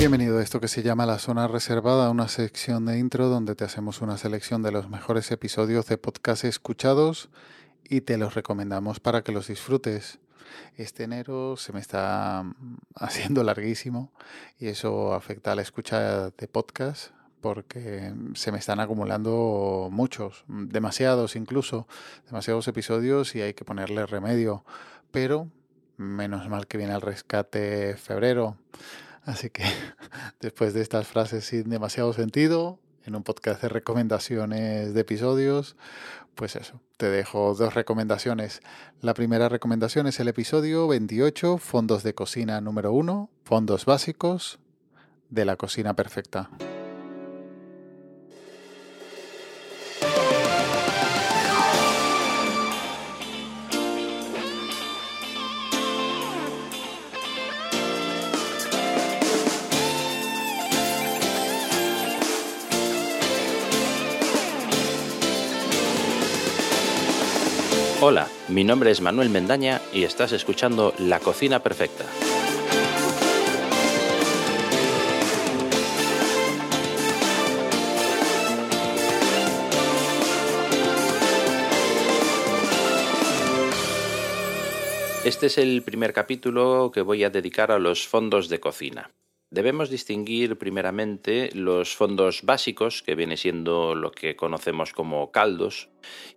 Bienvenido a esto que se llama La Zona Reservada, una sección de intro donde te hacemos una selección de los mejores episodios de podcast escuchados y te los recomendamos para que los disfrutes. Este enero se me está haciendo larguísimo y eso afecta a la escucha de podcast porque se me están acumulando muchos, demasiados incluso, demasiados episodios y hay que ponerle remedio. Pero menos mal que viene el rescate febrero. Así que después de estas frases sin demasiado sentido, en un podcast de recomendaciones de episodios, pues eso, te dejo dos recomendaciones. La primera recomendación es el episodio 28, Fondos de Cocina número 1, Fondos Básicos de la Cocina Perfecta. Hola, mi nombre es Manuel Mendaña y estás escuchando La Cocina Perfecta. Este es el primer capítulo que voy a dedicar a los fondos de cocina. Debemos distinguir primeramente los fondos básicos, que viene siendo lo que conocemos como caldos,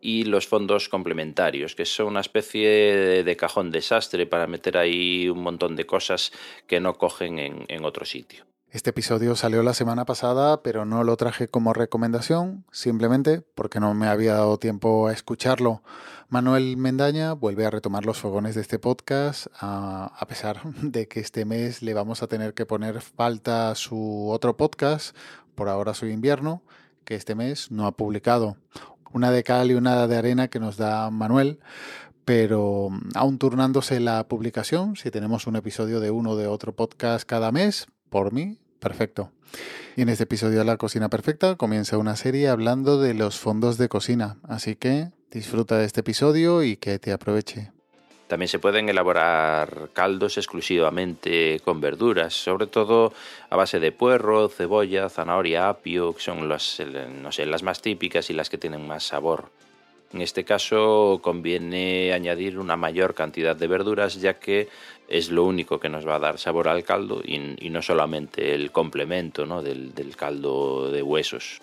y los fondos complementarios, que son una especie de cajón desastre para meter ahí un montón de cosas que no cogen en, otro sitio. Este episodio salió la semana pasada, pero no lo traje como recomendación, simplemente porque no me había dado tiempo a escucharlo. Manuel Mendaña vuelve a retomar los fogones de este podcast, a, pesar de que este mes le vamos a tener que poner falta a su otro podcast, por ahora soy invierno, que este mes no ha publicado. Una de cal y una de arena que nos da Manuel, pero aún turnándose la publicación, si tenemos un episodio de uno de otro podcast cada mes, por mí Perfecto. Y en este episodio de La Cocina Perfecta comienza una serie hablando de los fondos de cocina, así que disfruta de este episodio y que te aproveche. También se pueden elaborar caldos exclusivamente con verduras, sobre todo a base de puerro, cebolla, zanahoria, apio, que son las, no sé, las más típicas y las que tienen más sabor. En este caso conviene añadir una mayor cantidad de verduras ya que es lo único que nos va a dar sabor al caldo y, no solamente el complemento del, caldo de huesos.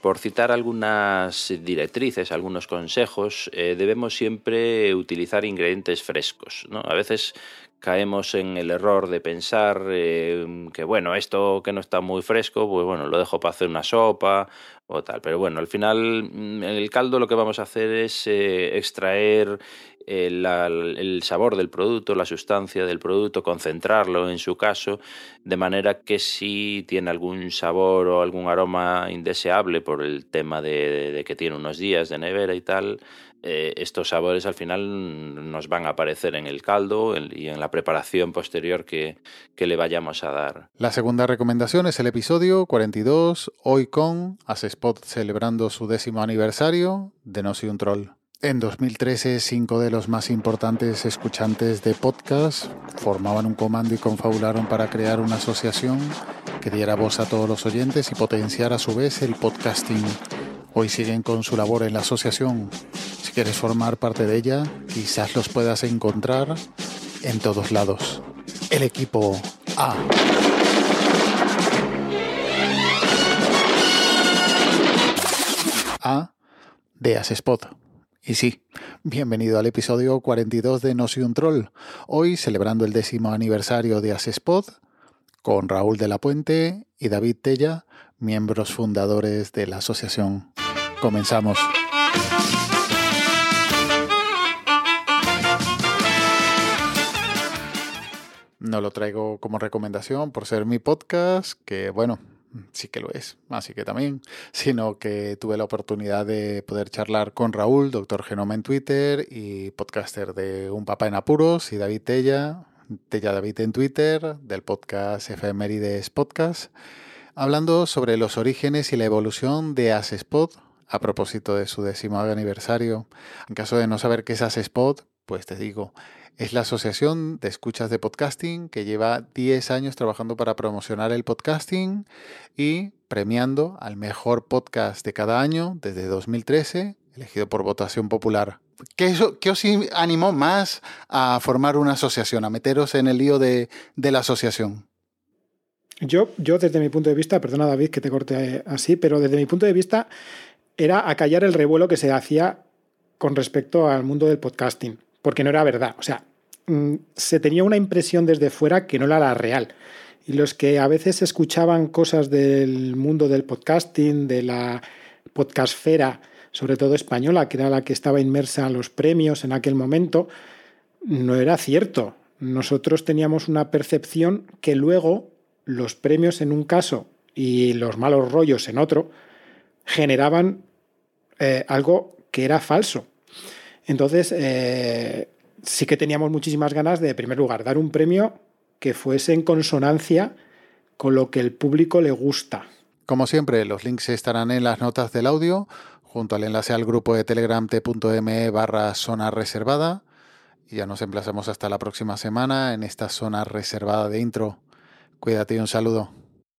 Por citar algunas directrices, algunos consejos, eh, debemos siempre utilizar ingredientes frescos. A veces caemos en el error de pensar eh, que bueno, esto que no está muy fresco, pues bueno, lo dejo para hacer una sopa o tal. Pero bueno, al final en el caldo lo que vamos a hacer es eh, extraer el, sabor del producto, la sustancia del producto, concentrarlo en su caso, de manera que si tiene algún sabor o algún aroma indeseable por el tema de, que tiene unos días de nevera y tal, eh, estos sabores al final nos van a aparecer en el caldo y en la preparación posterior que, que le vayamos a dar. La segunda recomendación es el episodio 42, hoy con Asespot celebrando su décimo aniversario de No soy un troll. En 2013, cinco de los más importantes escuchantes de podcast formaban un comando y confabularon para crear una asociación que diera voz a todos los oyentes y potenciar a su vez el podcasting. Hoy siguen con su labor en la asociación. Quieres formar parte de ella, quizás los puedas encontrar en todos lados. El equipo A. A de Spot. Y sí, bienvenido al episodio 42 de No soy un troll. Hoy celebrando el décimo aniversario de Asespod con Raúl de la Puente y David Tella, miembros fundadores de la asociación. Comenzamos. No lo traigo como recomendación por ser mi podcast, que bueno, sí que lo es, así que también, sino que tuve la oportunidad de poder charlar con Raúl, doctor Genoma en Twitter y podcaster de Un Papá en Apuros y David Tella, Tella David en Twitter, del podcast Efemérides Podcast, hablando sobre los orígenes y la evolución de Asespot a propósito de su décimo aniversario. En caso de no saber qué es Asespot, pues te digo, Es la asociación de escuchas de podcasting que lleva 10 años trabajando para promocionar el podcasting y premiando al mejor podcast de cada año desde 2013, elegido por votación popular. ¿Qué, os animó más a formar una asociación, a meteros en el lío de, la asociación? Yo, yo, desde mi punto de vista, perdona David que te corte así, pero desde mi punto de vista era acallar el revuelo que se hacía con respecto al mundo del podcasting, porque no era verdad. O sea, mm, se tenía una impresión desde fuera que no era la real. Y los que a veces escuchaban cosas del mundo del podcasting, de la podcastfera, sobre todo española, que era la que estaba inmersa en los premios en aquel momento, no era cierto. Nosotros teníamos una percepción que luego los premios en un caso y los malos rollos en otro generaban eh, algo que era falso. Entonces, eh, sí que teníamos muchísimas ganas de, en primer lugar, dar un premio que fuese en consonancia con lo que el público le gusta. Como siempre, los links estarán en las notas del audio, junto al enlace al grupo de telegram t.me barra zona reservada. Y ya nos emplazamos hasta la próxima semana en esta zona reservada de intro. Cuídate y un saludo.